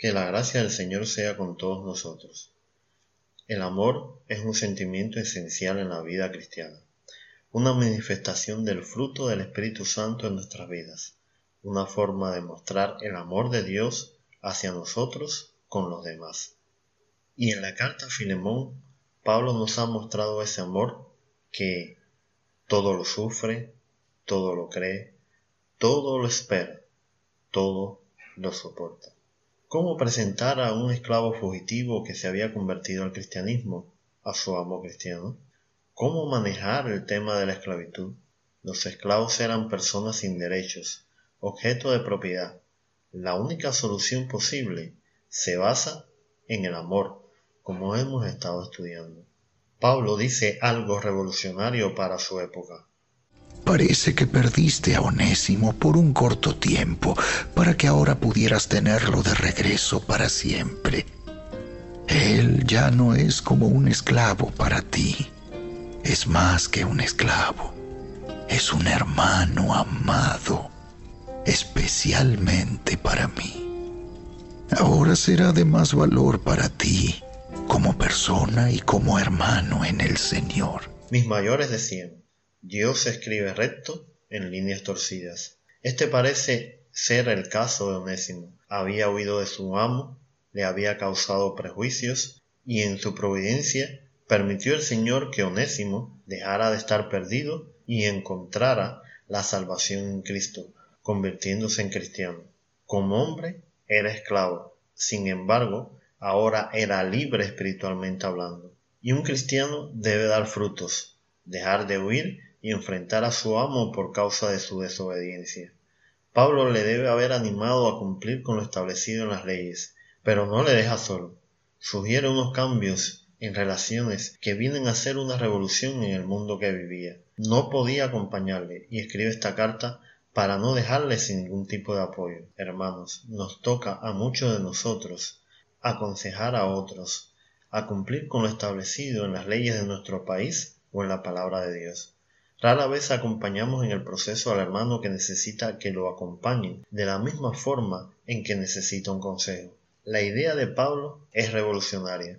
Que la gracia del Señor sea con todos nosotros. El amor es un sentimiento esencial en la vida cristiana, una manifestación del fruto del Espíritu Santo en nuestras vidas, una forma de mostrar el amor de Dios hacia nosotros con los demás. Y en la carta a Filemón, Pablo nos ha mostrado ese amor que todo lo sufre, todo lo cree, todo lo espera, todo lo soporta. ¿Cómo presentar a un esclavo fugitivo que se había convertido al cristianismo a su amo cristiano? ¿Cómo manejar el tema de la esclavitud? Los esclavos eran personas sin derechos, objeto de propiedad. La única solución posible se basa en el amor, como hemos estado estudiando. Pablo dice algo revolucionario para su época. Parece que perdiste a Onésimo por un corto tiempo para que ahora pudieras tenerlo de regreso para siempre. Él ya no es como un esclavo para ti. Es más que un esclavo. Es un hermano amado, especialmente para mí. Ahora será de más valor para ti como persona y como hermano en el Señor. Mis mayores decían, Dios escribe recto en líneas torcidas. Este parece ser el caso de Onésimo. Había huido de su amo, le había causado prejuicios y en su providencia permitió el Señor que Onésimo dejara de estar perdido y encontrara la salvación en Cristo, convirtiéndose en cristiano. Como hombre era esclavo, sin embargo, ahora era libre espiritualmente hablando. Y un cristiano debe dar frutos, dejar de huir y enfrentar a su amo por causa de su desobediencia. Pablo le debe haber animado a cumplir con lo establecido en las leyes, pero no le deja solo. Sugiere unos cambios en relaciones que vienen a ser una revolución en el mundo que vivía. No podía acompañarle y escribe esta carta para no dejarle sin ningún tipo de apoyo. Hermanos, nos toca a muchos de nosotros aconsejar a otros, a cumplir con lo establecido en las leyes de nuestro país o en la palabra de Dios. Rara vez acompañamos en el proceso al hermano que necesita que lo acompañen de la misma forma en que necesita un consejo. La idea de Pablo es revolucionaria.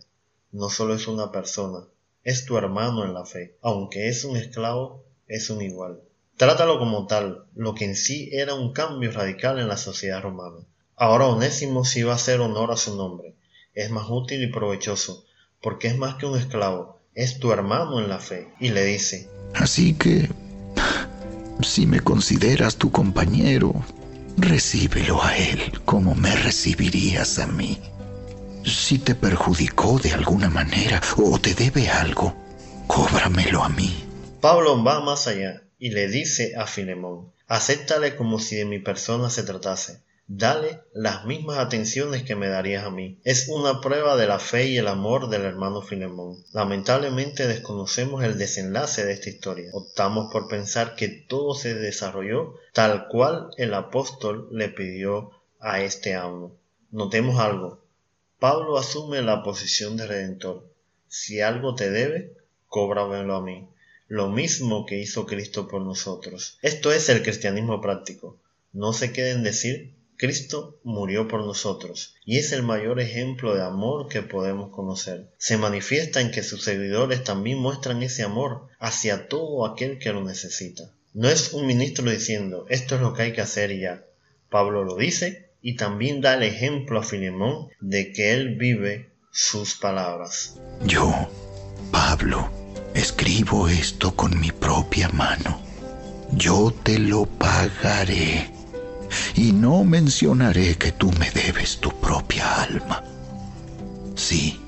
No solo es una persona, es tu hermano en la fe. Aunque es un esclavo, es un igual. Trátalo como tal, lo que en sí era un cambio radical en la sociedad romana. Ahora Onésimo sí va a hacer honor a su nombre. Es más útil y provechoso, porque es más que un esclavo, es tu hermano en la fe. Y le dice, Así que, si me consideras tu compañero, recíbelo a él como me recibirías a mí. Si te perjudicó de alguna manera o te debe algo, cóbramelo a mí. Pablo va más allá y le dice a Filemón, acéptale como si de mi persona se tratase. Dale las mismas atenciones que me darías a mí. Es una prueba de la fe y el amor del hermano Filemón. Lamentablemente desconocemos el desenlace de esta historia. Optamos por pensar que todo se desarrolló tal cual el apóstol le pidió a este amo. Notemos algo. Pablo asume la posición de redentor. Si algo te debe, cóbramelo a mí. Lo mismo que hizo Cristo por nosotros. Esto es el cristianismo práctico. No se queden decir Cristo murió por nosotros y es el mayor ejemplo de amor que podemos conocer. Se manifiesta en que sus seguidores también muestran ese amor hacia todo aquel que lo necesita. No es un ministro diciendo esto es lo que hay que hacer ya. Pablo lo dice y también da el ejemplo a Filemón de que él vive sus palabras. Yo, Pablo, escribo esto con mi propia mano. Yo te lo pagaré y no mencionaré que tú me debes tu propia alma. Sí,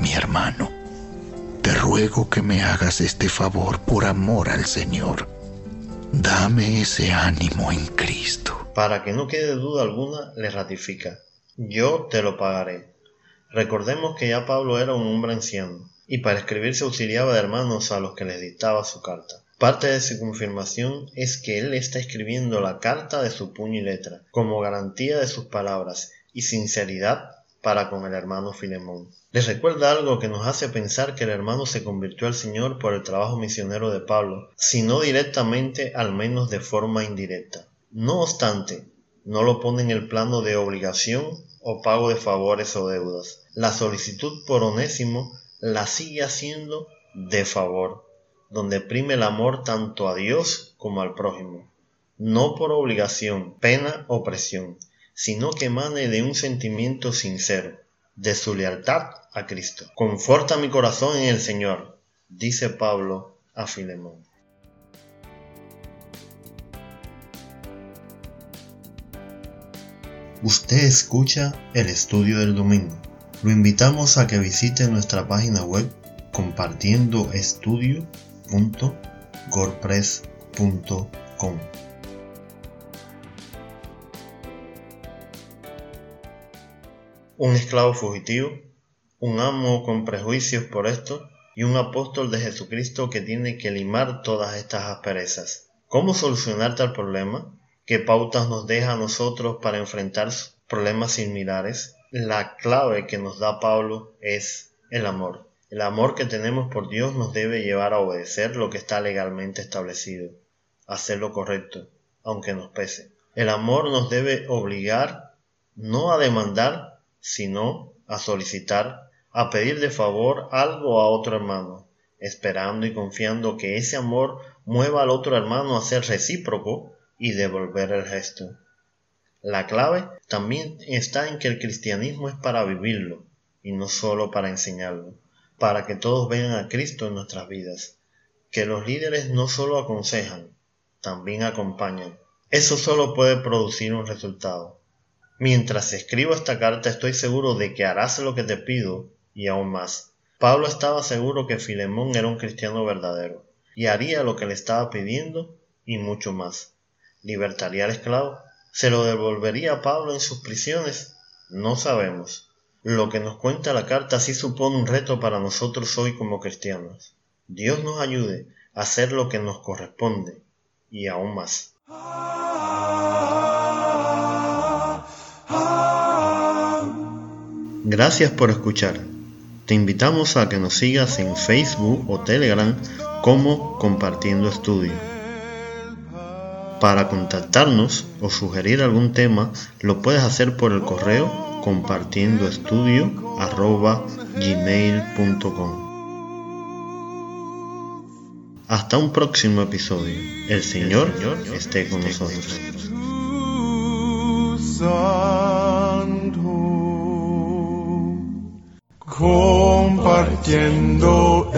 mi hermano, te ruego que me hagas este favor por amor al Señor. Dame ese ánimo en Cristo. Para que no quede duda alguna, le ratifica, yo te lo pagaré. Recordemos que ya Pablo era un hombre anciano, y para escribir se auxiliaba de hermanos a los que les dictaba su carta. Parte de su confirmación es que él está escribiendo la carta de su puño y letra, como garantía de sus palabras y sinceridad para con el hermano Filemón. Les recuerda algo que nos hace pensar que el hermano se convirtió al Señor por el trabajo misionero de Pablo, si no directamente, al menos de forma indirecta. No obstante, no lo pone en el plano de obligación o pago de favores o deudas. La solicitud por onésimo la sigue haciendo de favor donde prime el amor tanto a Dios como al prójimo, no por obligación, pena o presión, sino que emane de un sentimiento sincero, de su lealtad a Cristo. Conforta mi corazón en el Señor, dice Pablo a Filemón. Usted escucha el estudio del domingo. Lo invitamos a que visite nuestra página web compartiendo estudio Un esclavo fugitivo, un amo con prejuicios por esto y un apóstol de Jesucristo que tiene que limar todas estas asperezas. ¿Cómo solucionar tal problema? ¿Qué pautas nos deja a nosotros para enfrentar problemas similares? La clave que nos da Pablo es el amor. El amor que tenemos por Dios nos debe llevar a obedecer lo que está legalmente establecido, hacer lo correcto, aunque nos pese. El amor nos debe obligar no a demandar, sino a solicitar, a pedir de favor algo a otro hermano, esperando y confiando que ese amor mueva al otro hermano a ser recíproco y devolver el gesto. La clave también está en que el cristianismo es para vivirlo y no solo para enseñarlo para que todos vean a Cristo en nuestras vidas. Que los líderes no solo aconsejan, también acompañan. Eso solo puede producir un resultado. Mientras escribo esta carta estoy seguro de que harás lo que te pido y aún más. Pablo estaba seguro que Filemón era un cristiano verdadero y haría lo que le estaba pidiendo y mucho más. ¿Libertaría al esclavo? ¿Se lo devolvería a Pablo en sus prisiones? No sabemos. Lo que nos cuenta la carta sí supone un reto para nosotros hoy como cristianos. Dios nos ayude a hacer lo que nos corresponde y aún más. Gracias por escuchar. Te invitamos a que nos sigas en Facebook o Telegram como Compartiendo Estudio. Para contactarnos o sugerir algún tema, lo puedes hacer por el correo compartiendo estudio arroba gmail.com. Hasta un próximo episodio. El Señor esté con nosotros. Compartiendo